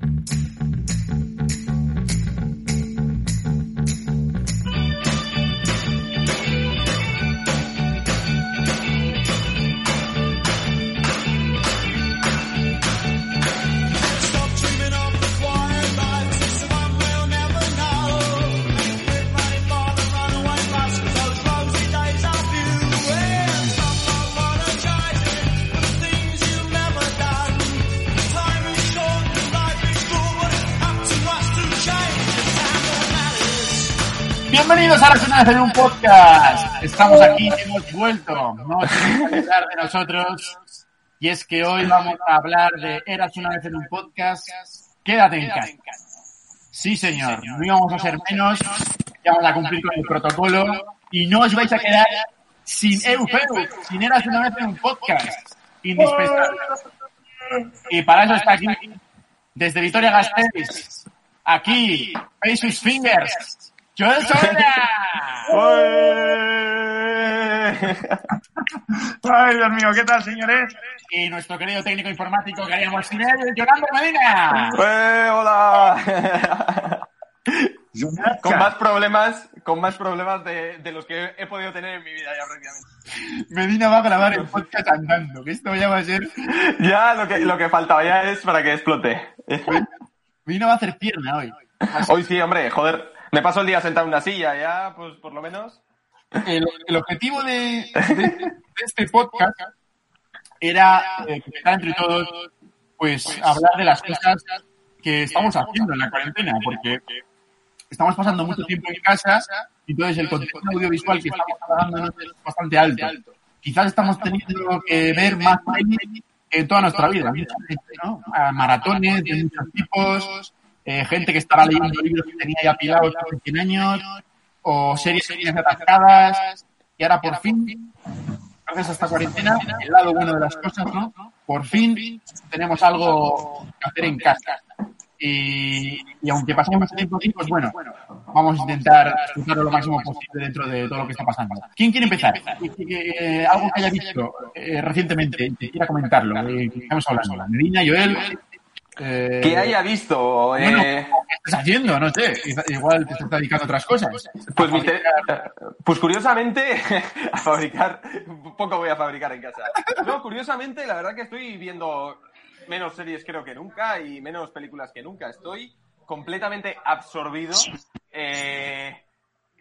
Mm-hmm. Bienvenidos a la vez en un podcast. Estamos aquí, hemos vuelto. No que olvidar de nosotros. Y es que hoy vamos a hablar de Eras una vez en un podcast. Quédate en casa. Sí, señor. No íbamos a ser menos. Ya vamos a cumplir con el protocolo. Y no os vais a quedar sin Eufeu, sin Eras una vez en un podcast. Indispensable. Y para eso está aquí, desde Vitoria Gasteiz, aquí, sus fingers, Joel Soria. Ay, Dios mío, ¿qué tal, señores? Y nuestro querido técnico informático que haríamos sin él, Yolanda Medina. ¡Eh, hola! con más problemas, con más problemas de, de los que he podido tener en mi vida ya prácticamente. Medina va a grabar el podcast andando, que esto ya va a ser... Ya lo que, lo que faltaba ya es para que explote. Medina va a hacer pierna hoy. Hoy sí, hombre, joder. Me paso el día sentado en una silla, ya, pues por lo menos. El, el objetivo de, este podcast era eh, entre todos, pues hablar de las cosas que estamos haciendo en la cuarentena, porque estamos pasando mucho tiempo en casa y entonces el contenido audiovisual que estamos trabajando es bastante alto. Quizás estamos teniendo que ver más que en toda nuestra vida, ¿no? Maratones de muchos tipos, eh, gente que estaba leyendo libros que tenía ya pilados hace 100 años, o series, series atascadas, y ahora por fin, gracias a esta cuarentena, el lado bueno de las cosas, ¿no? Por fin tenemos algo que hacer en casa. Y, aunque pasemos tiempo aquí, pues bueno, vamos a intentar disfrutarlo lo máximo posible dentro de todo lo que está pasando. ¿Quién quiere empezar? Eh, algo que haya visto eh, recientemente, que quiera comentarlo. Eh, estamos hablando. Medina, Joel. Eh, Que haya visto. bueno, Eh, ¿qué estás haciendo? No sé. Igual te estás dedicando a otras cosas. pues, te- pues curiosamente, a fabricar. Poco voy a fabricar en casa. No, curiosamente, la verdad que estoy viendo menos series creo que nunca y menos películas que nunca. Estoy completamente absorbido. Eh,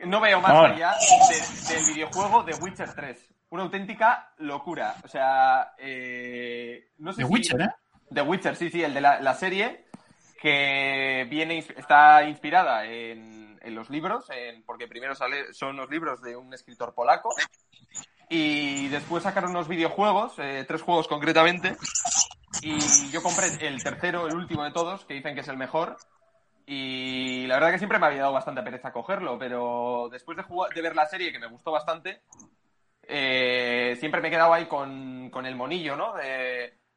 no veo más Ahora. allá de- del videojuego de Witcher 3. Una auténtica locura. O sea, eh, no sé The si- Witcher, ¿eh? The Witcher, sí, sí, el de la, la serie que viene está inspirada en, en los libros, porque primero sale, son los libros de un escritor polaco y después sacaron unos videojuegos, eh, tres juegos concretamente, y yo compré el tercero, el último de todos, que dicen que es el mejor, y la verdad que siempre me había dado bastante pereza cogerlo, pero después de, jugar- de ver la serie, que me gustó bastante, eh, siempre me he quedado ahí con, con el monillo, ¿no?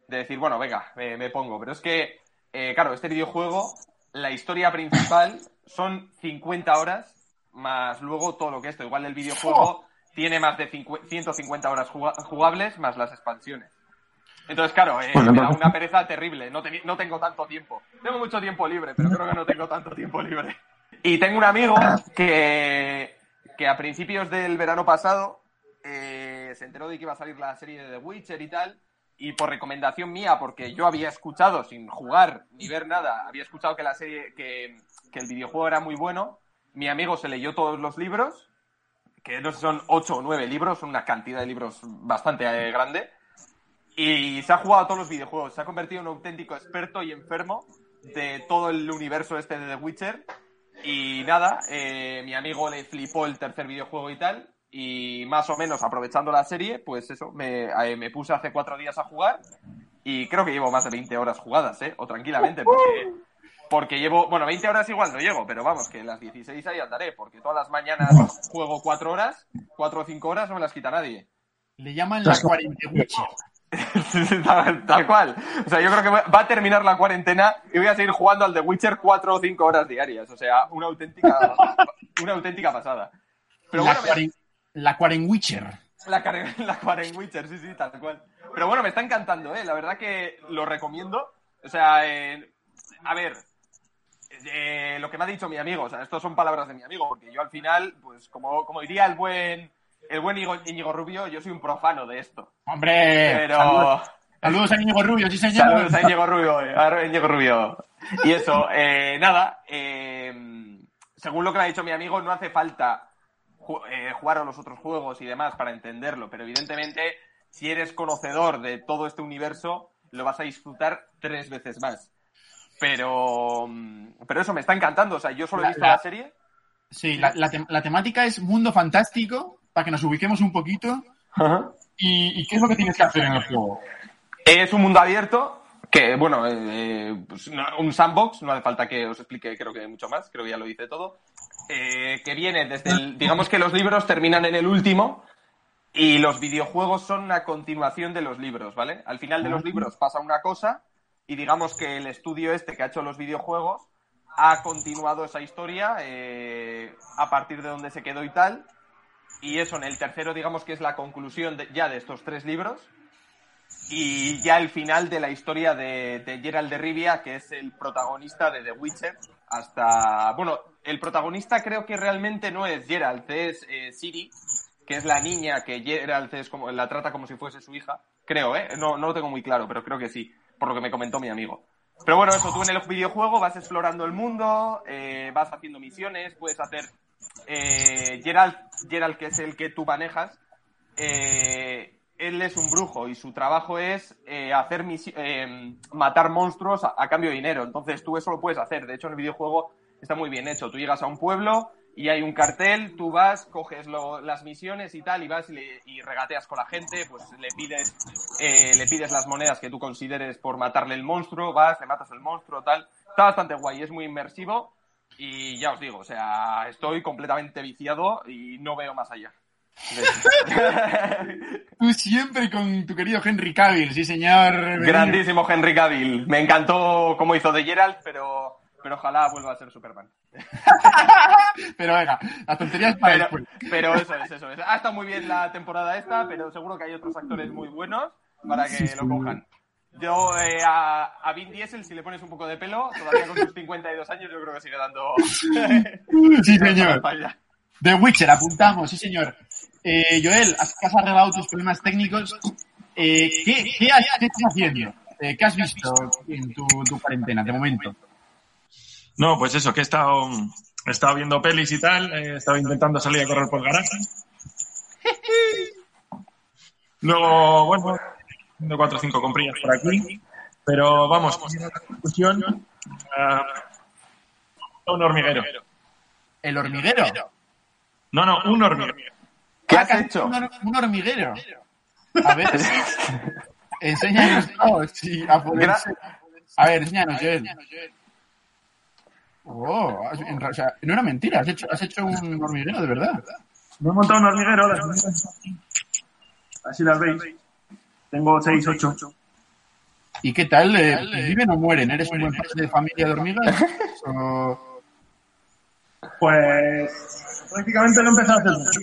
De decir, bueno, venga, me, me pongo. Pero es que, eh, claro, este videojuego, la historia principal son 50 horas, más luego todo lo que esto. Igual el videojuego tiene más de 50 150 horas juga- jugables, más las expansiones. Entonces, claro, eh, Bueno, me da entonces- una pereza terrible. No, no tengo tanto tiempo. Tengo mucho tiempo libre, pero creo que no tengo tanto tiempo libre. Y tengo un amigo que, que a principios del verano pasado eh, se enteró de que iba a salir la serie de The Witcher y tal. Y por recomendación mía, porque yo había escuchado, sin jugar ni ver nada, había escuchado que la serie, que, que el videojuego era muy bueno. Mi amigo se leyó todos los libros, que no son ocho o nueve libros, son una cantidad de libros bastante eh, grande. Y se ha jugado todos los videojuegos. Se ha convertido en un auténtico experto y enfermo de todo el universo este de The Witcher. Y nada, eh, mi amigo le flipó el tercer videojuego y tal. Y más o menos aprovechando la serie, pues eso, me, eh, me puse hace cuatro días a jugar. y creo que llevo más de 20 horas jugadas, ¿eh? O tranquilamente, porque, porque llevo, bueno, 20 horas igual no llego, pero vamos, que las 16 ahí andaré, porque todas las mañanas juego 4 horas, 4 o 5 horas no me las quita nadie. Le llaman la cuarentewitcher. tal, tal cual. O sea, yo creo que va a terminar la cuarentena y voy a seguir jugando al The Witcher 4 o 5 horas diarias. O sea, una auténtica, una auténtica pasada. Pero la, bueno, me- cuaren, la cuarenwitcher. la, la Karen Witcher, sí, sí, tal cual. Pero bueno, me está encantando, ¿eh? La verdad que lo recomiendo. O sea, eh, a ver, eh, lo que me ha dicho mi amigo, o sea, estos son palabras de mi amigo, porque yo al final, pues como, como diría el buen, el buen Íñigo, Rubio, yo soy un profano de esto. Hombre, Pero... saludos, saludos a Íñigo Rubio, sí señor. Saludos a Íñigo Rubio, eh, a Íñigo Rubio. Y eso, eh, nada, eh, según lo que me ha dicho mi amigo, no hace falta eh, jugar a los otros juegos y demás para entenderlo, pero evidentemente, si eres conocedor de todo este universo, lo vas a disfrutar tres veces más. Pero, mm, pero eso me está encantando, o sea, yo solo he visto la- la serie. Sí, la, la tem- la temática es mundo fantástico, para que nos ubiquemos un poquito. ¿Y, y qué es lo que tienes que hacer en el juego? Es un mundo abierto que, bueno, eh, eh, pues, un sandbox, no hace falta que os explique, creo que mucho más, creo que ya lo dice todo, eh, que viene desde el, digamos que los libros terminan en el último y los videojuegos son una continuación de los libros, ¿vale? Al final de los libros pasa una cosa y digamos que el estudio este que ha hecho los videojuegos ha continuado esa historia eh, a partir de donde se quedó y tal. Y eso, en el tercero, digamos que es la conclusión de- ya de estos tres libros. Y ya el final de la historia de, de Geralt de Rivia, que es el protagonista de The Witcher, hasta... Bueno, el protagonista creo que realmente no es Geralt, es eh, Siri, que es la niña que Geralt es como, la trata como si fuese su hija. Creo, ¿eh? No, no lo tengo muy claro, pero creo que sí, por lo que me comentó mi amigo. Pero bueno, eso, tú en el videojuego vas explorando el mundo, eh, vas haciendo misiones, puedes hacer... Eh, Geralt, Geralt, que es el que tú manejas, eh, él es un brujo y su trabajo es eh, hacer eh, matar monstruos a, cambio de dinero. Entonces tú eso lo puedes hacer. De hecho, en el videojuego está muy bien hecho. Tú llegas a un pueblo y hay un cartel, tú vas, coges las misiones y tal, y vas y, le- y regateas con la gente, pues le pides, eh, le pides las monedas que tú consideres por matarle el monstruo, vas, le matas el monstruo, tal. Está bastante guay, es muy inmersivo. Y ya os digo, o sea, estoy completamente viciado y no veo más allá. Tú siempre con tu querido Henry Cavill, sí señor. Grandísimo Henry Cavill. Me encantó cómo hizo de Geralt, pero, pero ojalá vuelva a ser Superman. Pero venga, las tonterías para Pero, después. pero eso es, eso es. Ha estado muy bien la temporada esta, pero seguro que hay otros actores muy buenos para que lo cojan. Yo eh, a, a Vin Diesel, si le pones un poco de pelo, todavía con sus 52 años, yo creo que sigue dando... Sí señor. The Witcher, apuntamos, sí señor. Eh, Joel, has, has arreglado tus problemas técnicos. Eh, ¿qué, qué, has- haciendo? Eh, ¿Qué has visto en tu, tu cuarentena de momento? No, pues eso, que he estado, he estado viendo pelis y tal, he estado intentando salir a correr por garaje. Luego, bueno, haciendo cuatro o cinco comprillas por aquí. Pero vamos, la discusión, ah, un hormiguero. ¿El hormiguero? No, no, un hormiguero. ¿Qué Ah, has hecho? Un, hor- un hormiguero. A ver, enséñanos. oh, sí, a, poder a ver, enséñanos, Joel. Oh, has- en ra- o sea, no era mentira, has hecho, has hecho un hormiguero de verdad. Me he montado un hormiguero, las así las veis. Tengo seis, ocho. ¿Y qué tal? Eh, ¿Viven o mueren? ¿Eres un buen padre de familia de hormigas? O- Pues prácticamente lo he empezado a hacer.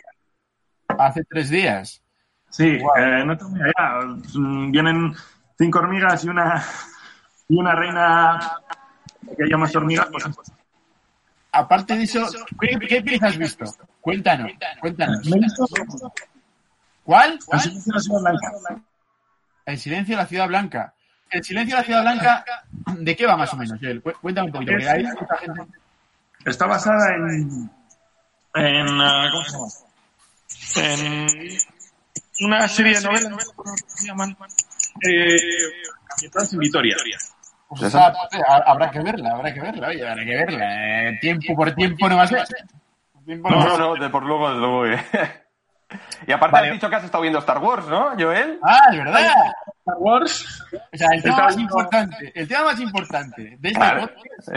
hace tres días. Sí, eh, no tengo idea. Mm, Vienen cinco hormigas y una y una reina que llamas hormigas. Pues, Aparte de eso, ¿qué, qué pieza has visto? Cuéntanos, cuéntanos. me he visto ¿Cuál? El silencio de la ciudad blanca. El silencio de la ciudad blanca. El silencio de la ciudad blanca, ¿de qué va más o menos, Cuéntame un poquito, porque hay mucha gente... Está basada en en ah, ¿cómo se llama? En una serie de novelas ¿cómo se llaman? Eh, en Vitoria. Pues habrá que verla, habrá que verla, oye, habrá que verla. Eh, tiempo por tiempo no va a ser. No No, no, de por luego, desde luego. Y aparte Vale. has dicho que has estado viendo Star Wars, ¿no, Joel? Ah, es verdad. Star Wars. O sea, el tema Está más viendo- importante, el tema más importante de este Claro. podcast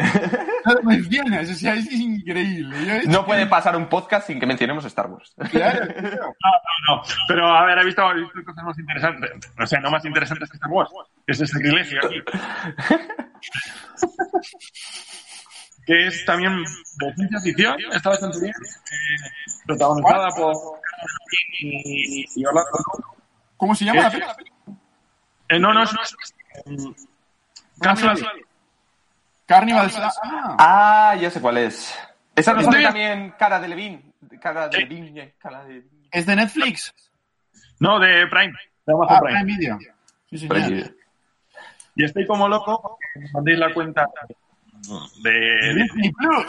no lo mencionas, o sea, es increíble. Yo No puede pasar un podcast sin que mencionemos Star Wars. Claro. No, no, no. Pero a ver, he visto, he visto cosas más interesantes. O sea, no más interesantes que Star Wars. Es el sacrilegio aquí. que es también de ciencia ficción. Está bastante bien. eh, protagonizada por y, y Orlando Bloom. ¿Cómo se llama la ¿Qué? película? Eh, no, no, es. mm, Casual. Carnival. Ah, Ah, ya sé cuál es. Esa no sale también cara de. Cara de Levine, cara de ¿Es de Netflix? No, de Prime. De Amazon Ah, Prime. Prime Video. Sí, señor. Y estoy como loco porque me mandéis la cuenta de. Disney Plus.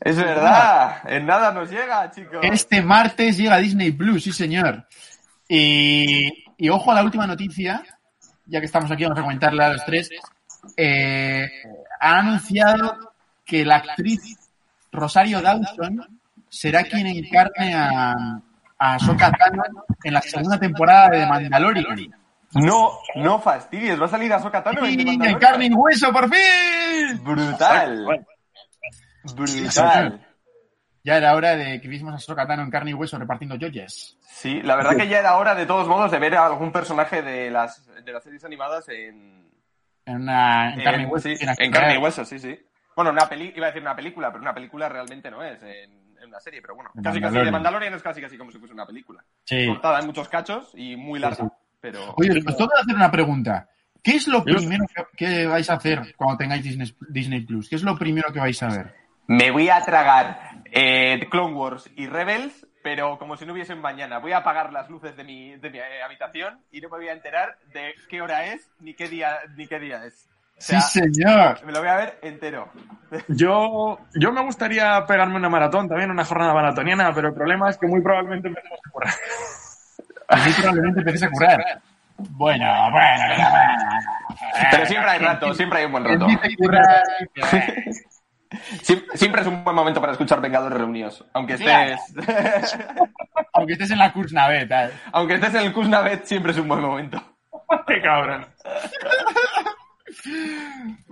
Es verdad, en nada nos llega, chicos. Este martes llega Disney Plus, sí, señor. Y, y ojo a la última noticia, ya que estamos aquí, vamos a comentarla a los tres. Eh, ha anunciado que la actriz Rosario Dawson será quien encarne a, a Tano en la segunda temporada de Mandalorian. No, no fastidies, va a salir a Sokatano ¡Y en carne y hueso, por fin! Brutal. Brutal. Ya era hora de que viésemos a Ahsoka Tano en carne y hueso repartiendo joyas. Sí, la verdad que ya era hora, de todos modos, de ver a algún personaje de las, de las series animadas en, En, una, en carne y hueso. sí, en en carne y hueso, sí, sí. Bueno, una peli, iba a decir una película, pero una película realmente no es en, en una serie, pero bueno, casi casi Mandalorian. de Mandalorian es casi casi como si fuese una película. Sí. Cortada en muchos cachos y muy larga, sí. Pero... Oye, os tengo que hacer una pregunta. ¿Qué es lo Yo- primero que, vais a hacer cuando tengáis Disney, Disney Plus? ¿Qué es lo primero que vais a ver? Me voy a tragar eh, Clone Wars y Rebels, pero como si no hubiesen mañana. Voy a apagar las luces de mi, de mi eh, habitación y no me voy a enterar de qué hora es ni qué día, ni qué día es. O sea, sí, señor. me lo voy a ver entero. Yo, yo me gustaría pegarme una maratón también, una jornada maratoniana, pero el problema es que muy probablemente empecemos a Muy probablemente empecéis a currar. Bueno, bueno, bueno, bueno. Pero siempre hay rato, siempre hay un buen rato. Siempre es un buen momento para escuchar Vengadores Reunidos. Aunque estés, Aunque estés en la Kursnavet, ¿sabes? aunque estés en el Kuznavet, siempre es un buen momento. ¡Qué cabrón!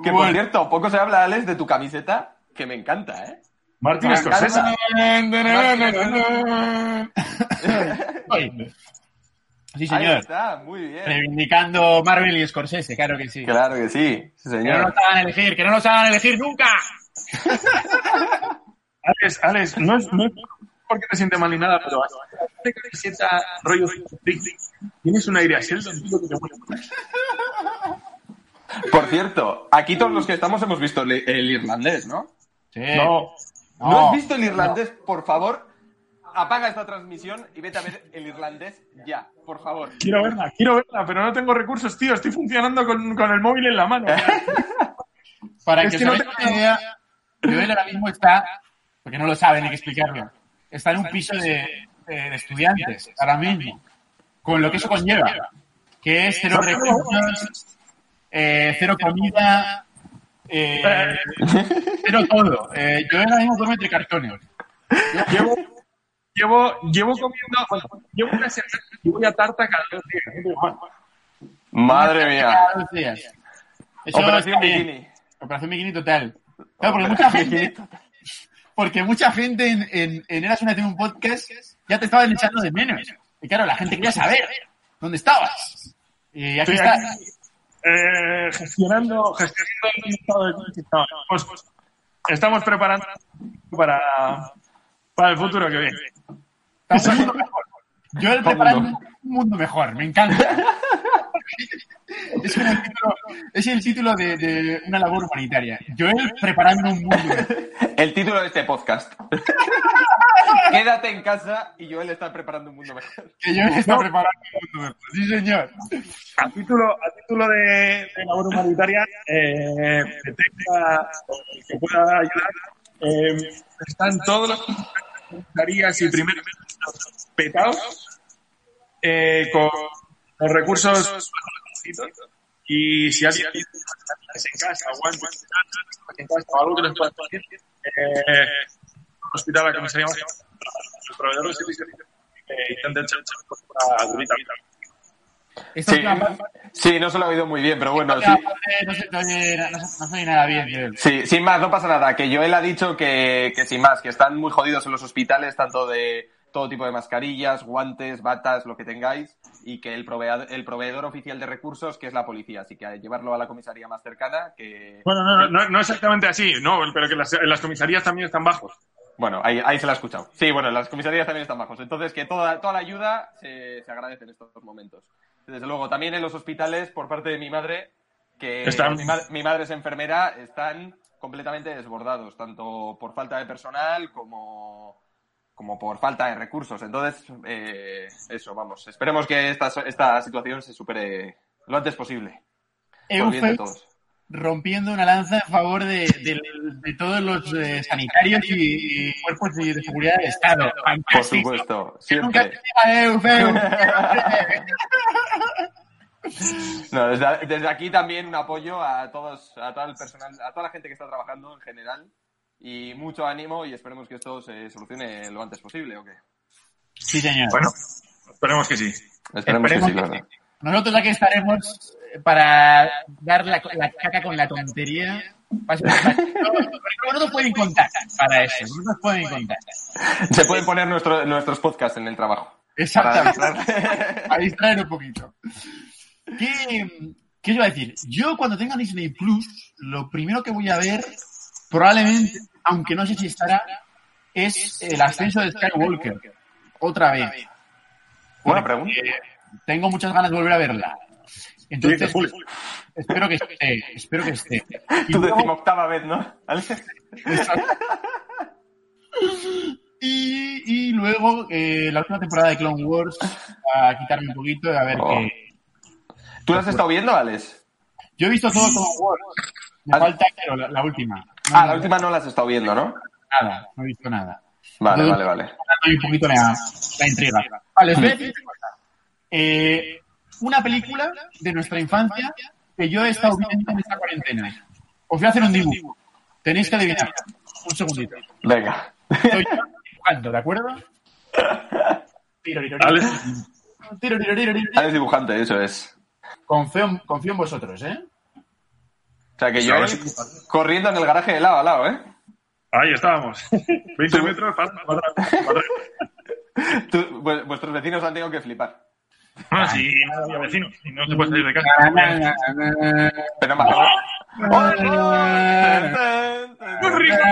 Que por cierto, poco se habla, Alex, de tu camiseta, que me encanta, ¿eh? Martin Me Scorsese. Sí, Ahí señor. está, muy bien. Reivindicando Marvel y Scorsese, claro que sí. Claro que sí, sí, Que no señor. nos hagan elegir, que no nos hagan elegir nunca. Alex, Alex, no es, no es porque te siente mal ni nada, pero de camiseta rollo tienes un aire a Sheldon, que te muere. Por cierto, aquí todos los que estamos hemos visto el, el irlandés, ¿no? Sí. No, ¿No, has visto el irlandés? Por favor, apaga esta transmisión y vete a ver el irlandés ya, por favor. quiero verla, quiero verla, pero no tengo recursos, tío. Estoy funcionando con, con el móvil en la mano. Para Es que, que os no tengo- una idea, Joel ahora mismo está, porque no lo saben, hay que explicarlo, está en un piso de, de- de estudiantes, ahora mismo, con lo que eso conlleva, que es cero recursos, eh, cero comida, eh, cero todo. Eh, Joel ahora mismo come entre cartones. Llevo, llevo, llevo comiendo, bueno, llevo una semana y voy a tarta cada dos días. Madre mía. Cada dos días. Eso Operación. Bikini. Operación Bikini total. Claro, porque mucha gente, porque mucha gente en, en, en Eras una Tiene un podcast ya te estaban echando de menos. Y claro, la gente quería saber dónde estabas. Y aquí Estoy está. aquí, eh, gestionando, gestionando el estado de. Pues, estamos preparando para, para el futuro que viene. Mundo mejor. Yo el preparando un mundo mejor, me encanta. Es, como el título, es el título de, de una labor humanitaria. Joel preparando un mundo mejor. El título de este podcast. Quédate en casa y Joel está preparando un mundo mejor. Que Joel está preparando un mundo mejor. Sí, señor. A título, a título de, de labor humanitaria, eh, que tenga, que pueda ayudar, eh, están todos los comisarias y primeros petados eh, con los recursos y si alguien en casa o en casa o algo que les pueda decir, eh, hospital, la comisaría, los proveedores de servicios echar echar costura durita. Esta Sí, sí, no se lo he oído muy bien, pero bueno, sí. no se oye, no, se- no se oye nada bien, Joel. Sí, sin más, no pasa nada. Que Joel ha dicho que, que sin más, que están muy jodidos en los hospitales, tanto de todo tipo de mascarillas, guantes, batas, lo que tengáis, y que el proveedor, el proveedor oficial de recursos, que es la policía, así que a llevarlo a la comisaría más cercana, que... Bueno, no, no, no, no exactamente así, no, pero que las comisarías también están bajos. Bueno, ahí, ahí se la ha escuchado. Sí, bueno, las comisarías también están bajos. Entonces, que toda, toda la ayuda se, se agradece en estos momentos. Desde luego, también en los hospitales, por parte de mi madre, que Están- mi, ma- mi madre es enfermera, están completamente desbordados, tanto por falta de personal como, como por falta de recursos. Entonces, eh, eso, vamos. Esperemos que esta, esta situación se supere lo antes posible. Rompiendo una lanza en favor de, de- de todos los eh, sanitarios y, y cuerpos de, de seguridad del Estado. Por supuesto, Nunca siempre. Eufel. No, desde, desde aquí también un apoyo a todos, a todo el personal, a toda la gente que está trabajando en general y mucho ánimo y esperemos que esto se solucione lo antes posible, ¿o qué? Sí, señor. Bueno, esperemos que sí. Esperemos, que sí, la que verdad. Nosotros aquí estaremos para dar la, la caca con la tontería. Pase- no, pueden contar para eso. No nos pueden contar. Se pueden poner nuestro- nuestros podcasts en el trabajo. Para Exactamente. distraer. a distraer un poquito. ¿Qué, ¿Qué iba a decir? Yo cuando tenga Disney Plus, lo primero que voy a ver, probablemente, aunque no sé si estará, es el ascenso de Skywalker. Otra vez. Buena pregunta. Tengo muchas ganas de volver a verla. Sí, Entonces, Julio. espero que esté, espero que esté. Y Tu luego- decimoctava vez, ¿no? Y, y luego eh, la última temporada de Clone Wars, a quitarme un poquito, a ver Oh. qué. ¿Tú lo has estado viendo, Alex? Yo he visto todo Clone Wars. Me Ah. falta, pero la, la última. No, Ah, la última no la has estado viendo, ¿no? Nada, no he visto nada. Vale, Entonces, vale, vale. Un poquito la, la intriga. Vale, os voy a decir una cosa. Eh, una película de nuestra infancia que yo he estado viendo en esta cuarentena. Os voy a hacer un dibujo. Tenéis que adivinar. Un segundito. Venga. Estoy dibujando, ¿de acuerdo? Tiro, tiro, tiro. Alex. Tiro, tiro, tiro, tiro. Alex dibujante, eso es. Confío, en- confío en vosotros, ¿eh? O sea que yo sí. corriendo en el garaje de lado a lado, ¿eh? Ahí estábamos. 20 metros para, para, para- Tú- vu- vuestros vecinos han tenido que flipar. Bueno, si no había vecinos, si no te puedes salir de casa. Pero más. ¡Muy rico!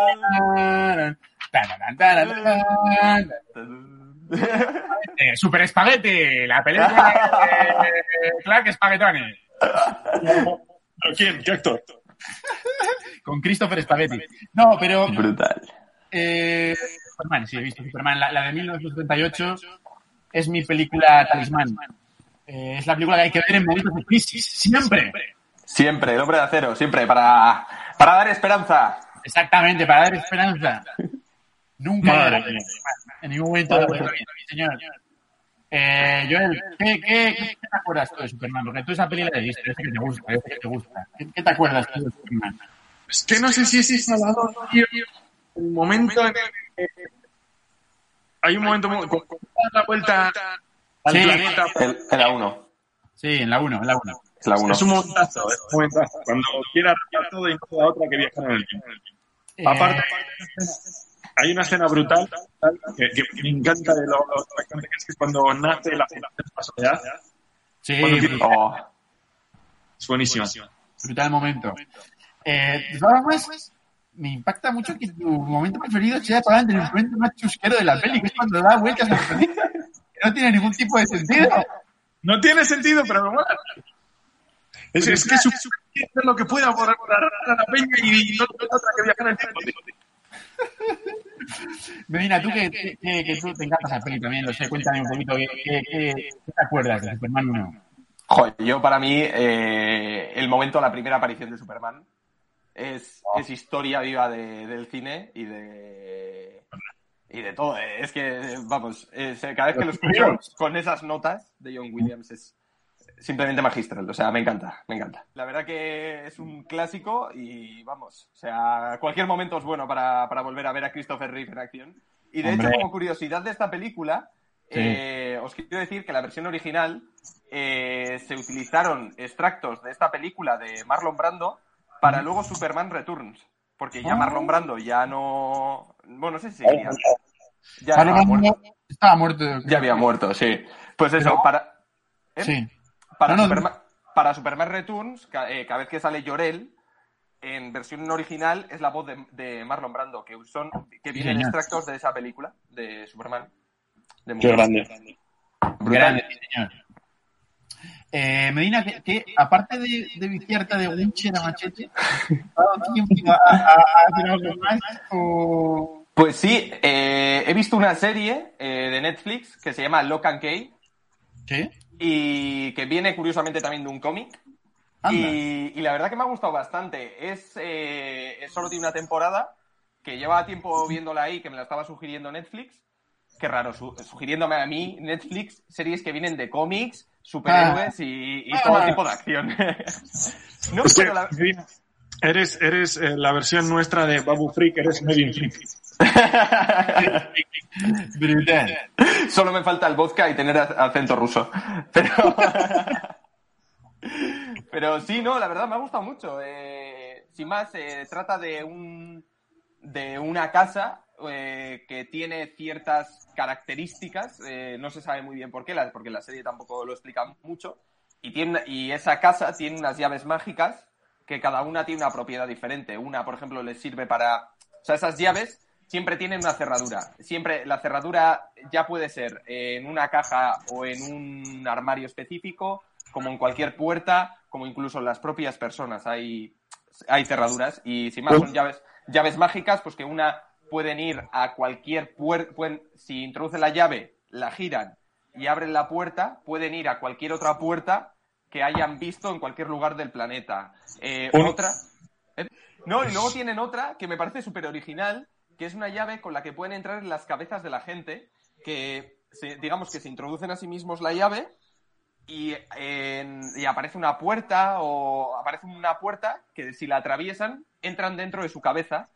Eh, Super Espagueti, la película de Clark Spaghettoni. ¿Pero quién? ¿Qué actor? Con Christopher Spaghetti. No, pero Brutal. eh, Superman, sí, he visto Superman. La, la de 1938 es mi película talismán. Eh, es la película que hay que ver en momentos de crisis, siempre. Siempre, el hombre de acero, siempre, para, para dar esperanza. Exactamente, para dar esperanza. Nunca Madre en ningún momento de vuestra vida, mi señor. Eh, Joel, ¿qué, qué, qué te acuerdas tú de Superman? Porque tú esa peli la viste, sé que te gusta, sé que te gusta. ¿Qué, qué te acuerdas tú de Superman? Es que no sé si es instalado, tío. El momento en el que hay un momento muy, cuando la vuelta al Sí. planeta. En la 1. Sí, en la 1, en la 1. Es la 1. Es un momentazo, es un momentazo. Cuando quiera arreglar todo y no otra que viajar en el tiempo. Eh, Aparte, hay una escena brutal que, que me encanta de lo, lo que es que cuando nace la soledad. sí, tiene- Oh, Es buenísima. brutal momento. Eh, formas, me impacta mucho que tu momento preferido sea probablemente el momento más chusquero de la peli, que es cuando da vueltas al planeta. Que no tiene ningún tipo de sentido. No tiene sentido, pero mola. Es, es que hacer lo que pueda por, a la peña y no otra que viajar en el tiempo. Medina, tú que, que, que tú te encanta esa peli también, lo sé, cuéntame un poquito, ¿qué, qué, qué- qué te acuerdas de Superman 1? Joder, yo para mí, eh, el momento, la primera aparición de Superman, es, es historia viva de- del cine y de. Y de todo. eh. Es que, vamos, es- cada vez que lo escucho con esas notas de John Williams es simplemente magistral. O sea, me encanta, me encanta. La verdad que es un clásico y vamos, o sea, cualquier momento es bueno para, para volver a ver a Christopher Reeve en acción. Y de Hombre. hecho, como curiosidad de esta película, eh, os quiero decir que la versión original eh, se utilizaron extractos de esta película de Marlon Brando para luego Superman Returns. Porque ya Marlon Brando ya no. Bueno, no sé si seguiría. Ya estaba muerto. Brando estaba muerto. Ya había muerto, sí. Pues eso, Pero- para. ¿eh? Sí. Para, No, no, Superman, para Superman Returns, eh, cada vez que sale Llorel, en versión original es la voz de, de Marlon Brando, que son que vienen extractos de esa película, de Superman. De Qué grande. Grande, señor. Eh, Medina, que, que aparte de, de viciarte de Witcher a Machete. O... Pues sí, eh, he visto una serie eh, de Netflix que se llama Lock and Key ¿Sí? y que viene curiosamente también de un cómic. Y, y la verdad que me ha gustado bastante. Es, eh, es solo tiene una temporada que lleva tiempo viéndola ahí, que me la estaba sugiriendo Netflix. Qué raro, su- sugiriéndome a mí Netflix series que vienen de cómics, superhéroes y, y todo Ah. tipo de acción. no, pero la- eres, eres eh, la versión nuestra de Babu Freak, eres Medin Freak. Brutal. Solo me falta el vodka y tener ac- acento ruso. Pero. Pero sí, no, la verdad me ha gustado mucho. Eh, sin más, se trata de un de una casa eh, que tiene ciertas características. eh, no se sabe muy bien por qué, porque la serie tampoco lo explica mucho. Y, tiene, y esa casa tiene unas llaves mágicas que cada una tiene una propiedad diferente. Una, por ejemplo, les sirve para. O sea, esas llaves siempre tienen una cerradura. Siempre la cerradura ya puede ser en una caja o en un armario específico, como en cualquier puerta, como incluso en las propias personas hay, hay cerraduras. Y sin más, son llaves, llaves mágicas, pues que una pueden ir a cualquier puerta. Si introducen la llave, la giran y abren la puerta, pueden ir a cualquier otra puerta que hayan visto en cualquier lugar del planeta. Eh, Otra. ¿Eh? No, y luego tienen otra que me parece súper original, que es una llave con la que pueden entrar en las cabezas de la gente, que se- digamos que se introducen a sí mismos la llave y, en- y aparece una puerta o aparece una puerta que si la atraviesan entran dentro de su cabeza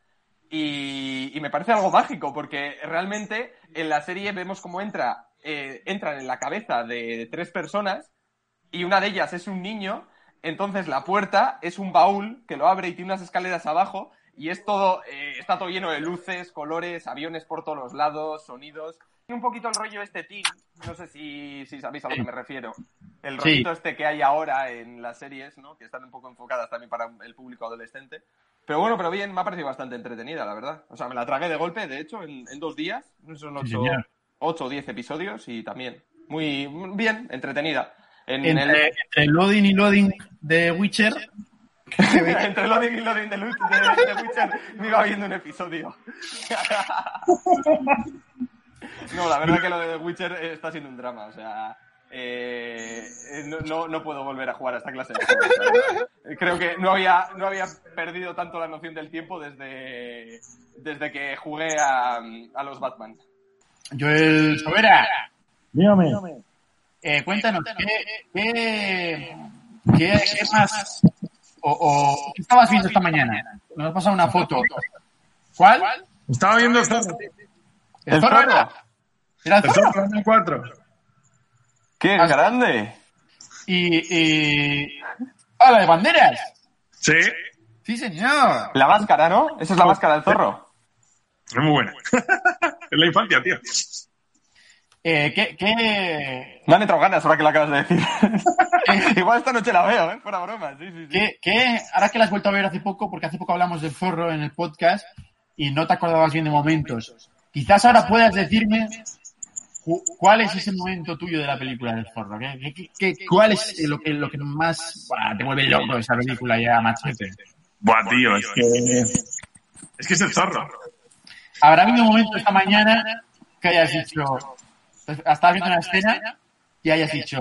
y, me parece algo mágico porque realmente en la serie vemos cómo entra eh, entran en la cabeza de, de tres personas y una de ellas es un niño entonces la puerta es un baúl que lo abre y tiene unas escaleras abajo y es todo, eh, está todo lleno de luces, colores, aviones por todos los lados, sonidos. Un poquito el rollo este teen, no sé si, si sabéis a lo que me refiero. El Sí. rollito este que hay ahora en las series, ¿no? Que están un poco enfocadas también para el público adolescente. Pero bueno, pero bien, me ha parecido bastante entretenida, la verdad. O sea, me la tragué de golpe, de hecho, en, en dos días. Son Sí, ocho, señor. ocho o diez episodios y también muy bien, entretenida. En Entre, entre loading y loading de Witcher, Entre loading y loading de, de- de Witcher me iba viendo un episodio. No, la verdad que lo de The Witcher está siendo un drama. O sea, eh, no, no, no puedo volver a jugar a esta clase de juegos. verdad. Creo que no había, no había perdido tanto la noción del tiempo desde, desde que jugué a, a los Batman. Joel Sobera, Dígame. eh, cuéntanos, ¿qué, qué, qué, qué más? O, o, ¿Qué estabas viendo esta mañana? Nos has pasado una foto. ¿Cuál? Estaba viendo el zorro. ¿El zorro era? ¿Era el El zorro? zorro en 4. ¡Qué grande! Y, y... ¡Ah, la de banderas! Sí. Sí, señor. La máscara, ¿no? Esa es la máscara del zorro. Es muy buena. es la infancia, tío. Eh, ¿qué, qué, Me han entrado ganas ahora que lo acabas de decir. Igual esta noche la veo, ¿eh? Fuera broma, sí, sí, sí. qué, qué- ahora que la has vuelto a ver hace poco, porque hace poco hablamos del zorro en el podcast y no te acordabas bien de momentos, quizás ahora puedas decirme cu- cuál es ese momento tuyo de la película del zorro. ¿Qué, qué- qué- qué- cuál es lo que, lo que más buah, te vuelve loco esa película ya, machete? Buah, tío, es que. Es que es el zorro. ¿Habrá habido un momento esta mañana que hayas dicho, estabas viendo una escena y hayas dicho,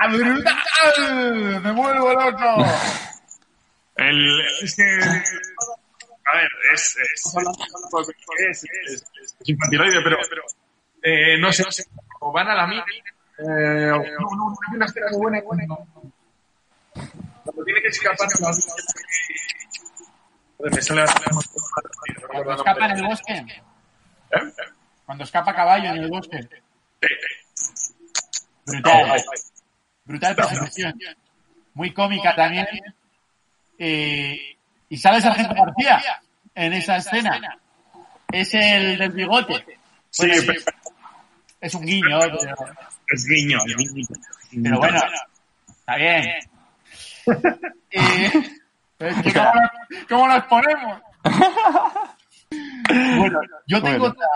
¡Ah, brutal! ¡Me vuelvo loco! El, es que. A ver, es. Es, es, es, infantiloide, pero. Eh, no sé, no sé. O van a la mini. Eh, o- no, no, hay una escena muy buena. Cuando, cuando tiene que escapar de la Joder, me sale Cuando escapa en el bosque. ¿Eh? Cuando escapa caballo en el bosque. Brutal. Brutal persecución. Muy cómica también. Eh, y sale Sargento García en esa escena. Es el del bigote. Sí, Bueno, pero- Es un guiño, pero, es guiño, es guiño. pero bueno, está bien. Eh, ¿cómo, nos ponemos? Bueno, yo tengo Bueno. otra,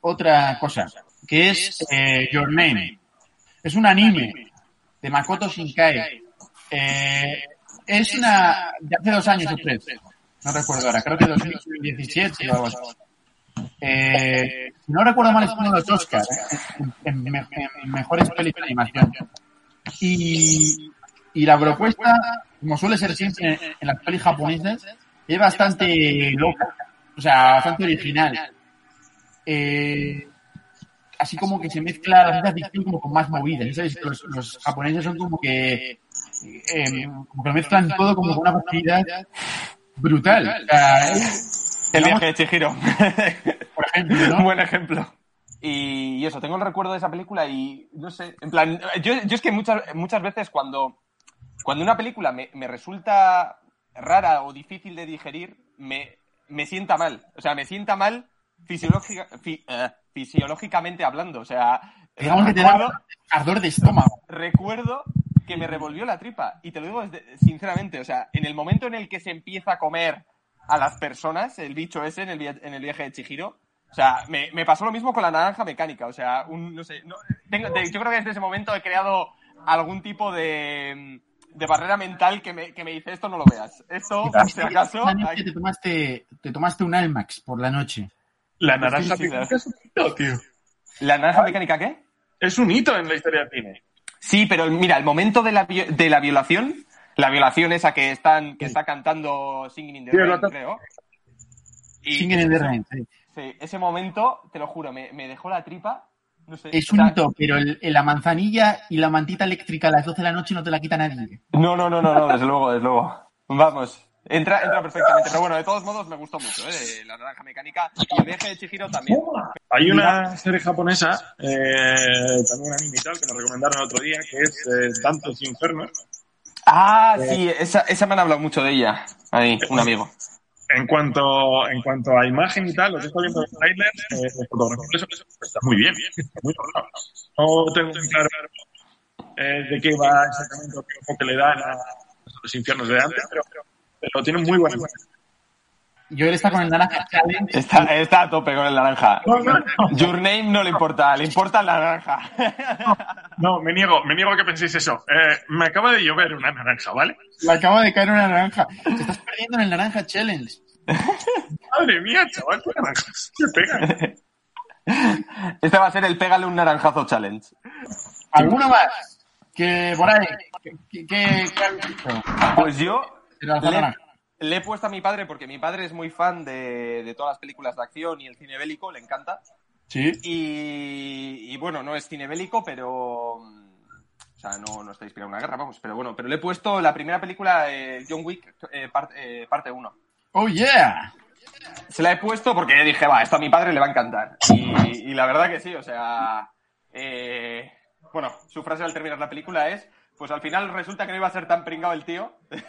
otra cosa, que es eh, Your Name. Es un anime de Makoto Shinkai. Eh, es una de hace dos años o tres. No recuerdo ahora, creo que 2017 o algo así. Eh, si no recuerdo mal, es uno de los Oscars en, en en mejores películas de animación. Y, y la propuesta, como suele ser siempre en, en las pelis japonesas, es bastante loca, o sea, bastante original. Eh, así como que se mezcla la ciencia ficción como con más movidas. ¿sabes? Los, los japoneses son como que, eh, como que lo mezclan todo como con una facilidad brutal. O sea, es- El digamos, viaje de Chihiro. por ejemplo, ¿no? Un buen ejemplo. Y, eso, tengo el recuerdo de esa película y no sé, en plan, yo, yo es que muchas, muchas veces cuando, cuando una película me, me resulta rara o difícil de digerir, me, me sienta mal. O sea, me sienta mal fisiológica, fi- eh, fisiológicamente hablando. O sea, Digamos que te recuerdo, da ardor de estómago. recuerdo que me revolvió la tripa. Y te lo digo desde- sinceramente, o sea, en el momento en el que se empieza a comer a las personas, el bicho ese en el, via- en el viaje de Chihiro, o sea, me, me pasó lo mismo con la naranja mecánica. O sea, un, no sé, no- tengo- de- yo creo que desde ese momento he creado algún tipo de, de barrera mental que me, que me dice esto no lo veas. Esto, por si acaso... Hay- te tomaste, te tomaste un Almax por la noche. La naranja mecánica es un hito, tío. ¿La naranja mecánica qué? Es un hito en la historia del cine. Sí, pero mira, el momento de la, de la violación, la violación esa que están que está cantando Singing in the Rain, creo. Y Singing in the Rain, sí. sí, ese momento, te lo juro, me, me dejó la tripa. No sé. Es un hito, pero el- la manzanilla y la mantita eléctrica a las 12 de la noche no te la quita nadie. No, no, no, no, no, desde luego, desde luego. Vamos. Entra, entra perfectamente. Pero bueno, de todos modos me gustó mucho, ¿eh? La naranja mecánica y el viaje de Chihiro también. Hay una serie japonesa, eh, también anime y tal, que nos recomendaron el otro día, que es eh, Infernos. Ah, sí, esa, esa me han hablado mucho de ella. Ahí, un amigo. En cuanto, en cuanto a imagen y tal, lo que estoy viendo en el trailer, eh, fotografía, eso, eso está muy bien, está muy logrado. No tengo muy claro eh, de qué va exactamente o qué enfoque le dan a los infiernos de antes, pero, pero tiene muy buena él está con el naranja challenge. Está, está a tope con el naranja. No, no, no. Your name no le importa, le importa la naranja. No, me niego, me niego a que penséis eso. Eh, me acaba de llover una naranja, ¿vale? Le acaba de caer una naranja. Te estás perdiendo en el naranja challenge. Madre mía, chaval, qué naranjas se pegan. Este va a ser el pégale un naranjazo challenge. ¿Alguno más? Que por ahí. ¿Qué, qué, qué habéis visto? Pues yo le, he puesto a mi padre porque mi padre es muy fan de, de todas las películas de acción y el cine bélico, le encanta. Sí. Y, y bueno, no es cine bélico, pero. mm, O sea, no, no está inspirado en una guerra, vamos. Pero bueno, pero le he puesto la primera película, eh, John Wick, eh, part- eh, parte 1. Oh, yeah. Se la he puesto porque dije, va, esto a mi padre le va a encantar. Y, y la verdad que sí, o sea. eh, bueno, su frase al terminar la película es: Pues al final resulta que no iba a ser tan pringado el tío.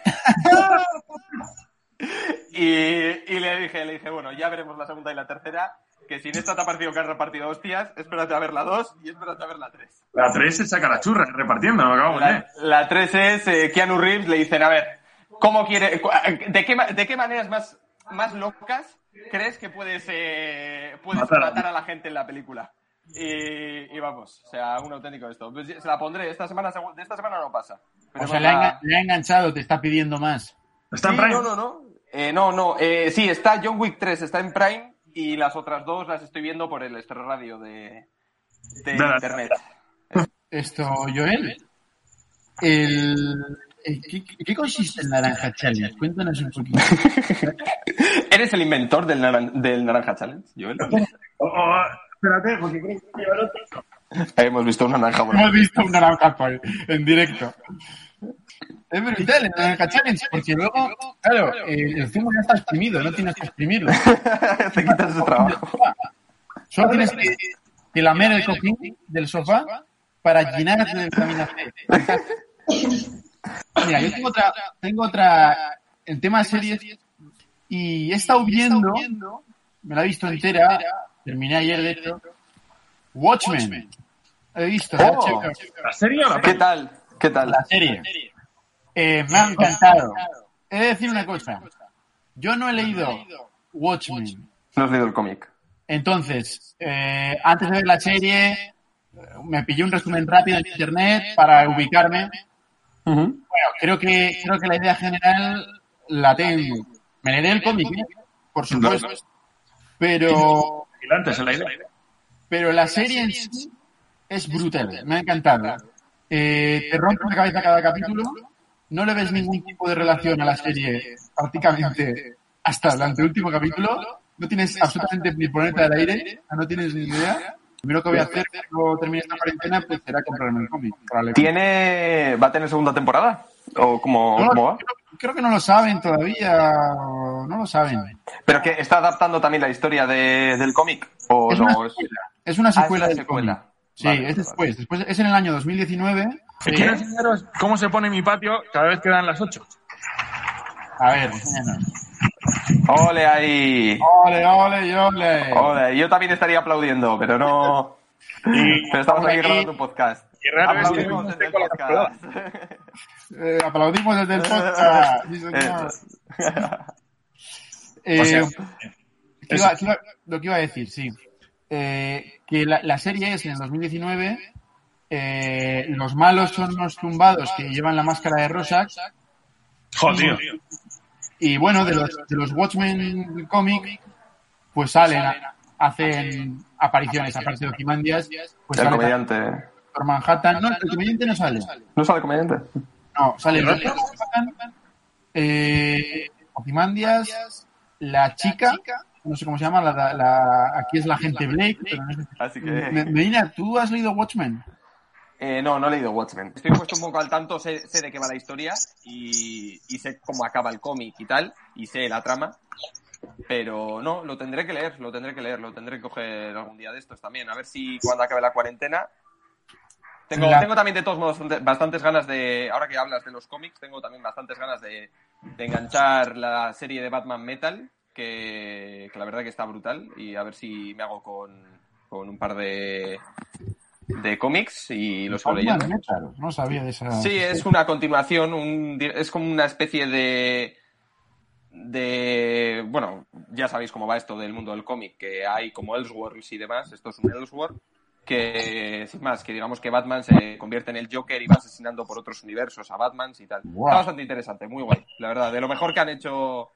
y, y le dije, le dije, bueno, ya veremos la segunda y la tercera. Que si en esta te ha parecido que has repartido hostias, espérate a ver la 2 y espérate a ver la 3. La 3 se saca la churra repartiendo, lo acabamos La, la 3 es eh, Keanu Reeves, le dicen, a ver, ¿cómo quiere, cu- de qué, de qué maneras más, más locas crees que puedes, eh, puedes matar a la gente en la película? Y, y vamos, o sea, un auténtico esto. Pues se la pondré, esta semana, de esta semana no pasa. O sea, le ha, la- enga- le ha enganchado, te está pidiendo más. Está en Sí, Prime. no, no, no. Eh, no, no. Eh, sí, está John Wick 3, está en Prime y las otras dos las estoy viendo por el Estero Radio de, de internet. Esto, Joel. El, el- ¿qué, qué consiste el naranja challenge? Cuéntanos un poquito. ¿Eres el inventor del, naran- del Naranja Challenge, Joel? Espérate, porque creo que otro. Hemos visto una naranja por Hemos visto un naranja por- en directo. Es brutal el naranja challenge, porque luego, claro, eh, el zumo ya está exprimido, no tienes que exprimirlo. Te quitas ese trabajo. Solo tienes que, que lamer el cojín del sofá para llenarte de vitamina C. Mira, yo tengo otra, tengo otra en tema de series y he estado viendo, me la he visto entera, terminé ayer de hecho, Watchmen. He visto, la Oh. ¿La serie o la ¿Qué tal? ¿Qué tal? la serie. Eh, me ha encantado. He de decir una cosa. Yo no he leído Watchmen. No has leído el cómic. Entonces, eh, antes de ver la serie, me pillé un resumen rápido en internet para ubicarme. Bueno, creo que, creo que la idea general la tengo. Me leeré el cómic, ¿eh? por supuesto. Pero, Vigilantes en la idea. pero la serie en sí es brutal. Me ha encantado. Eh, te rompe la cabeza cada capítulo. No le ves ningún tipo de relación a la serie prácticamente hasta el anteúltimo capítulo. No tienes absolutamente ni ponerte al aire. No tienes ni idea. Lo primero que voy a hacer cuando termine esta cuarentena pues será comprarme el cómic. probablemente. ¿Tiene... ¿Va a tener segunda temporada? ¿O cómo, No, cómo va? creo, creo que no lo saben todavía. No lo saben. ¿Pero que está adaptando también la historia de- del cómic? ¿O Es una no? Es- secuela. Es una Ah, es secuela una secuela. Sí, Vale, es vale. después. después. Es en el año 2019. Quiero enseñaros cómo se pone mi patio cada vez que dan las 8. A ver, enséñanos. ¡Ole ahí! Ole, ole, y ole. ¡Ole! Yo también estaría aplaudiendo, pero no... Pero estamos aquí Aquí- grabando un podcast. Y raro es que Aplaudimos no desde el podcast. Eh, aplaudimos desde el podcast. Sí. Eh, O sea, ¿qué iba- qué iba- lo que iba a decir, sí. Eh, que la, la serie es en el 2019. eh, los malos son los tumbados que llevan la máscara de Rorschach. Joder, tío. Y bueno, de los, de los Watchmen cómic, pues salen, hacen apariciones, aparte de Ozymandias, pues El comediante. Doctor Manhattan. No, el comediante no sale. ¿No sale comediante? No, sale el Doctor Manhattan, eh, Ozymandias, la chica, no sé cómo se llama, la, la- la- aquí es la gente Blake, pero no sé. Así que... Me- Medina, ¿tú has leído Watchmen? Eh, no, no he leído Watchmen. Estoy puesto un poco al tanto, sé, sé de qué va la historia y, y sé cómo acaba el cómic y tal, y sé la trama. Pero no, lo tendré que leer, lo tendré que leer, lo tendré que coger algún día de estos también. A ver si cuando acabe la cuarentena. Tengo, La- tengo también de todos modos bastante- bastantes ganas de. Ahora que hablas de los cómics, tengo también bastantes ganas de, de enganchar la serie de Batman Metal, que, que la verdad que está brutal. Y a ver si me hago con, con un par de, de cómics y los leyendo. Metal, No sabía de esa. Sí, es una continuación, un, es como una especie de de bueno, ya sabéis cómo va esto del mundo del cómic, que hay como Elseworlds y demás, esto es un Elseworld que sin más, que digamos que Batman se convierte en el Joker y va asesinando por otros universos a Batman y tal. Está bastante interesante, muy guay, la verdad, de lo mejor que han hecho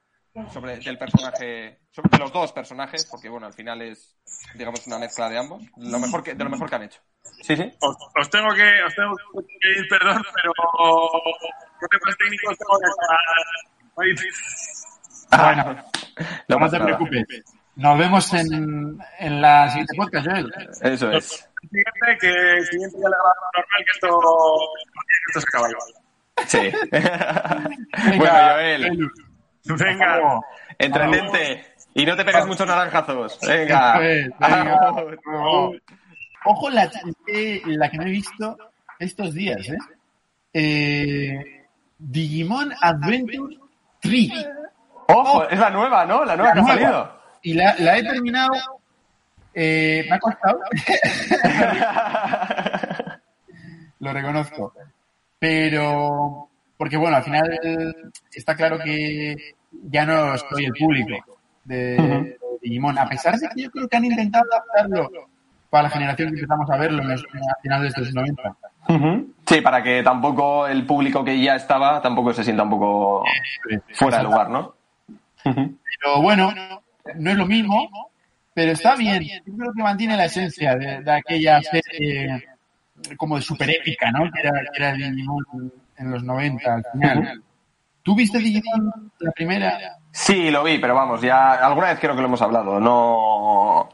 sobre del personaje, sobre de los dos personajes, porque bueno, al final es digamos una mezcla de ambos, lo mejor que de lo mejor que han hecho. Sí, sí. Os, os tengo que os tengo que pedir perdón, pero técnicos tengo que acabar. Bueno, No no pasa te nada. preocupes. Nos vemos en, en la siguiente podcast, Joel. Eso es. Siguiente, que el siguiente ya le grabamos normal que esto, esto se acaba igual. Sí. bueno, Joel, Venga, entretente. Y no te pegas muchos naranjazos. Venga. Eso es, venga. Ojo la, que- la que me he visto estos días, ¿eh? eh Digimon Adventure 3. Ojo, es la nueva, ¿no? La nueva que ha salido. Y la, la he terminado. eh, me ha costado. Lo reconozco. Pero. Porque bueno, al final está claro que ya no soy el público de, de Digimon. A pesar de que yo creo que han intentado adaptarlo para la generación que empezamos a verlo en los, a finales de los 90. Sí, para que tampoco el público que ya estaba tampoco se sienta un poco fuera de lugar, ¿no? Pero bueno, no es lo mismo, pero está bien. Yo creo que mantiene la esencia de, de aquella serie como de super épica, ¿no? Que era, que era Digimon en los 90 al final. ¿Tú viste Digimon la primera? Sí, lo vi, pero vamos, ya alguna vez creo que lo hemos hablado. No,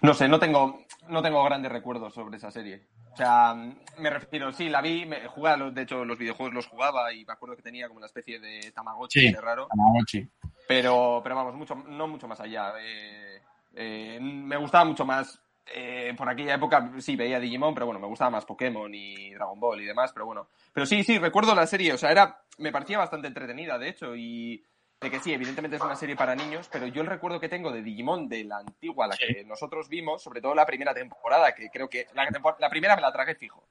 no sé, no tengo, no tengo grandes recuerdos sobre esa serie. O sea, me refiero, sí, la vi, me, jugué a los, de hecho los videojuegos los jugaba y me acuerdo que tenía como una especie de Tamagotchi Sí. de raro. Tamagotchi. Pero, pero vamos, mucho, no mucho más allá. Eh, eh, me gustaba mucho más eh, por aquella época sí veía Digimon, pero bueno, me gustaba más Pokémon y Dragon Ball y demás, pero bueno. Pero sí, sí, recuerdo la serie, o sea, era, me parecía bastante entretenida, de hecho, y de que sí, evidentemente es una serie para niños, pero yo el recuerdo que tengo de Digimon, de la antigua, la que nosotros vimos, sobre todo la primera temporada, que creo que la, la primera me la tragué fijo.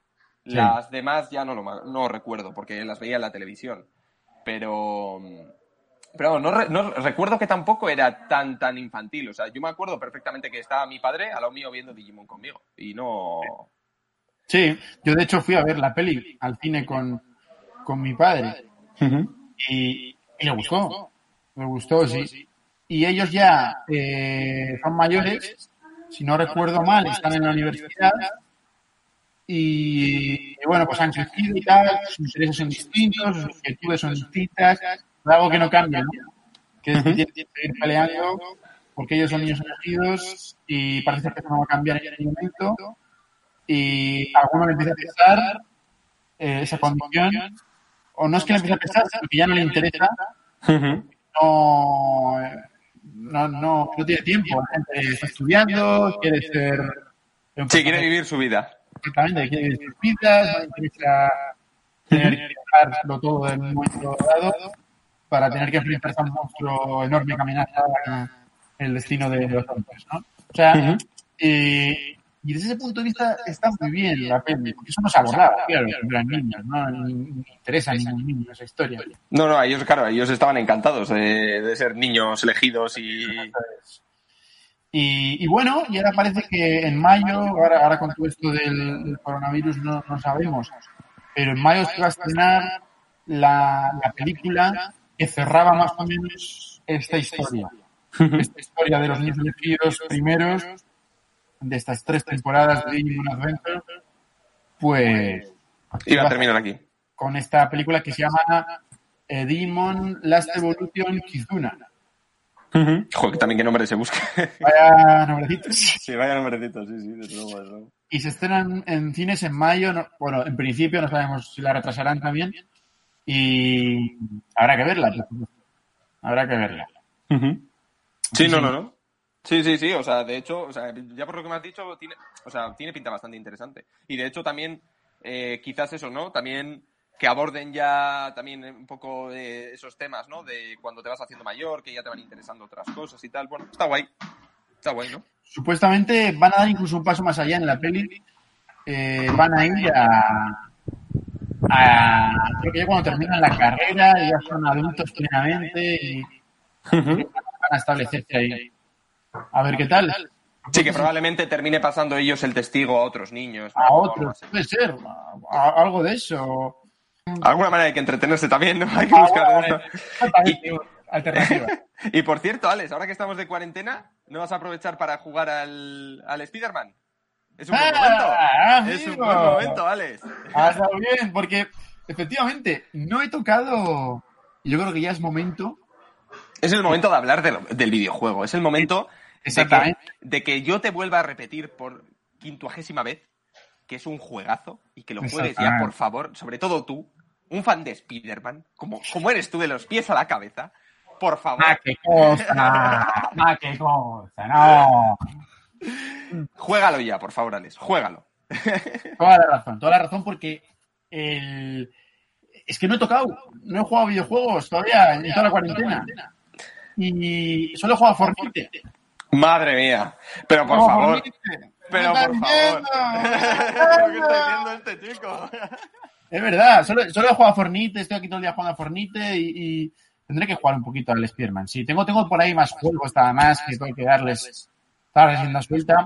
Sí. Las demás ya no lo no recuerdo, porque las veía en la televisión. Pero... Pero no, re- no recuerdo que tampoco era tan tan infantil. O sea, yo me acuerdo perfectamente que estaba mi padre a lo mío viendo Digimon conmigo. Y no. Sí, yo de hecho fui a ver la peli al cine con, con mi padre y, y le gustó, le gustó, sí. Y ellos ya eh, son mayores, si no recuerdo mal, están en la universidad y, y bueno, pues han crecido y tal, sus intereses son distintos, sus inquietudes son distintas, algo que no cambia, ¿no? Que es que tienen que seguir peleando porque ellos son niños elegidos y parece que eso no va a cambiar en ningún momento y a alguno le empieza a pesar eh, esa condición, o no es que le empiece a pesar, sino que ya no le interesa, no, eh, no, no, no tiene tiempo. La gente está estudiando, quiere ser. Sí, quiere vivir su vida. Exactamente, quiere vivir sus vidas, no le interesa tener que dejarlo todo en un momento dado para tener que enfrentarse a un monstruo enorme que amenaza el destino de los hombres, ¿no? O sea, eh, y desde ese punto de vista está muy bien la peli, porque eso no se abordaba, claro, eran niños, ¿no? Ni, ni interesa a ningún niño esa historia. No, no, ellos, claro, ellos estaban encantados de, de ser niños elegidos y. Y, y bueno, y ahora parece que en mayo, ahora, ahora con todo esto del, del coronavirus no, no sabemos, pero en mayo se va a estrenar la, la película que cerraba más o menos esta historia. Esta historia de los niños elegidos primeros, de estas tres temporadas de Digimon Adventure, pues Iba a terminar aquí. con esta película que se llama eh, Digimon Last Evolution Kizuna. Joder, también qué nombre se busca. Vaya nombrecitos. sí, vaya nombrecito, sí, sí, desde luego, desde luego. y se estrenan en cines en mayo. no- bueno, en principio no sabemos si la retrasarán también. Y habrá que verla. Habrá que verla. Sí, no, no, no. Sí, sí, sí, o sea, de hecho, o sea, ya por lo que me has dicho, tiene, o sea, tiene pinta bastante interesante. Y de hecho también, eh, quizás eso, ¿no? También que aborden ya también un poco de esos temas, ¿no? De cuando te vas haciendo mayor, que ya te van interesando otras cosas y tal. Bueno, está guay. Está guay, ¿no? Supuestamente van a dar incluso un paso más allá en la peli. Eh, van a ir a, a- Creo que ya cuando terminan la carrera, ya son adultos plenamente y van a establecerse ahí. A ver qué tal. Sí, que probablemente termine pasando ellos el testigo a otros niños. ¿no? A otros, puede ser. a- a- algo de eso. Alguna manera hay que entretenerse también, ¿no? Hay que Ah, buscar. Exactamente, alternativa. Y por cierto, Alex, ahora que estamos de cuarentena, ¿no vas a aprovechar para jugar al, al Spider-Man? Es un buen Ah, momento. Es un buen momento, Alex. Ha estado bien, porque efectivamente no he tocado. Yo creo que ya es momento. Es el momento de hablar de lo- del videojuego. Es el momento de que, de que yo te vuelva a repetir por quintuagésima vez que es un juegazo y que lo juegues ya, por favor, sobre todo tú, un fan de Spider-Man, como, como eres tú de los pies a la cabeza, por favor, ¡Ah, qué cosa! ¡Ah, qué cosa! ¡No! Juégalo ya, por favor, Alex, juégalo. Toda la razón, toda la razón, porque el. Es que no he tocado, no he jugado videojuegos todavía en toda la cuarentena. Y solo he jugado a Fortnite. Madre mía, pero por favor, pero ¿Qué por favor. este chico? Es verdad, solo, solo he jugado a Fornite, estoy aquí todo el día jugando a Fornite y, y tendré que jugar un poquito al Spearman. Sí, tengo, tengo por ahí más juegos, nada más, que tengo que darles, darles rienda suelta.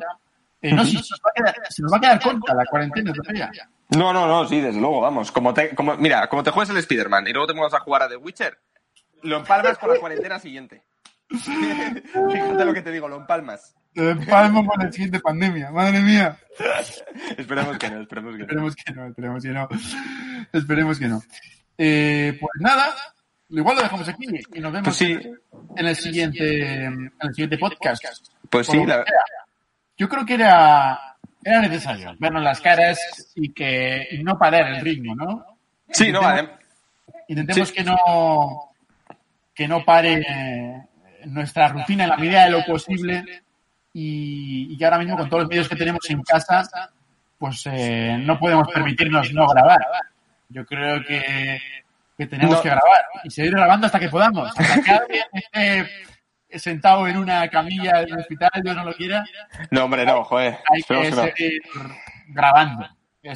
Eh, no, sí, se nos, va a quedar, se nos va a quedar corta la cuarentena todavía. No, no, no, sí, desde luego, vamos. Como te, como, mira, como te juegues el Spider-Man y luego te muevas a jugar a The Witcher, lo empalmas con la cuarentena siguiente. Fíjate lo que te digo, lo empalmas. Te empalmo con la siguiente pandemia, madre mía. Esperemos que no, esperemos que no. Esperemos que no, esperemos que no. Esperemos que no. Eh, pues nada, igual lo dejamos aquí y nos vemos Pues sí, en el siguiente, en el siguiente podcast. Pues sí, la- sea. Yo creo que era, era necesario vernos las caras y que y no parar el ritmo, ¿no? sí, no, adem- Intentemos Sí. que no que no pare eh, nuestra rutina en la medida de lo posible y, y que ahora mismo con todos los medios que tenemos en casa, pues eh, no podemos permitirnos no grabar. Yo creo que, que tenemos No. que grabar y seguir grabando hasta que podamos. Hasta que alguien esté sentado en una camilla del hospital, Dios no lo quiera, No, hombre, no, joder. hay que no. seguir grabando.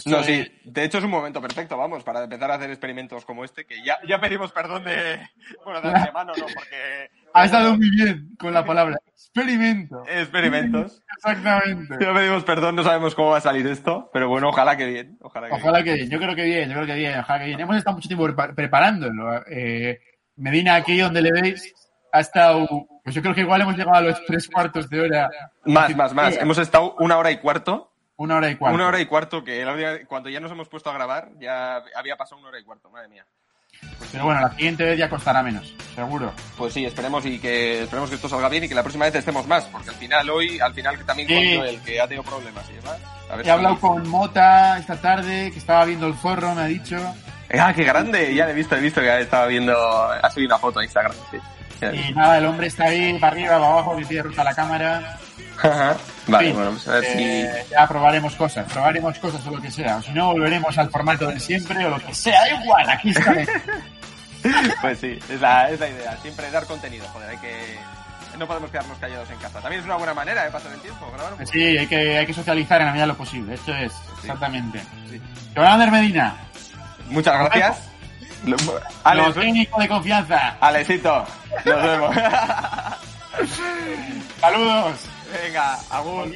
No, es- sí, de hecho es un momento perfecto, vamos, para empezar a hacer experimentos como este, que ya, ya pedimos perdón de, bueno, de antemano, ¿no? Porque... Ha estado muy bien con la palabra experimento. Experimentos. Exactamente. Ya pedimos perdón, no sabemos cómo va a salir esto, pero bueno, ojalá que bien, ojalá que Ojalá que bien, yo creo que bien, yo creo que bien, ojalá que bien. Hemos estado mucho tiempo prepa- preparándolo. Eh, Medina, aquí donde le veis, ha estado, pues yo creo que igual hemos llegado a los tres cuartos de hora. Más, más, más. Hemos estado una hora y cuarto, Una hora y cuarto. una hora y cuarto, que la última- cuando ya nos hemos puesto a grabar, ya había pasado una hora y cuarto, madre mía. Pero bueno, la siguiente vez ya costará menos, seguro. Pues sí, esperemos y que esperemos que esto salga bien y que la próxima vez estemos más, porque al final hoy, al final que también Sí. con el que ha tenido problemas y demás. A ver He si- hablado con Mota esta tarde, que estaba viendo el zorro, me ha dicho. Ah, qué grande, ya le he visto, he visto que estaba viendo, ha subido una foto a Instagram, sí. Y nada, el hombre está ahí, para arriba, para abajo, que tiene ruta la cámara. Ajá. Vale, Sí, bueno, pues a ver eh, Ya probaremos cosas, probaremos cosas o lo que sea. O si no, volveremos al formato de siempre o lo que sea. Da igual, aquí está. si... Pues sí, es la, es la idea, siempre dar contenido, joder, hay que... No podemos quedarnos callados en casa. También es una buena manera de pasar el tiempo, grabar un poco. Sí, hay que, hay que socializar en la medida de lo posible. Esto es, exactamente. Sí. Jonander Medina, Muchas gracias. Lo- lo Alex, técnico de confianza. Alexito, nos vemos. Saludos. Venga, agur.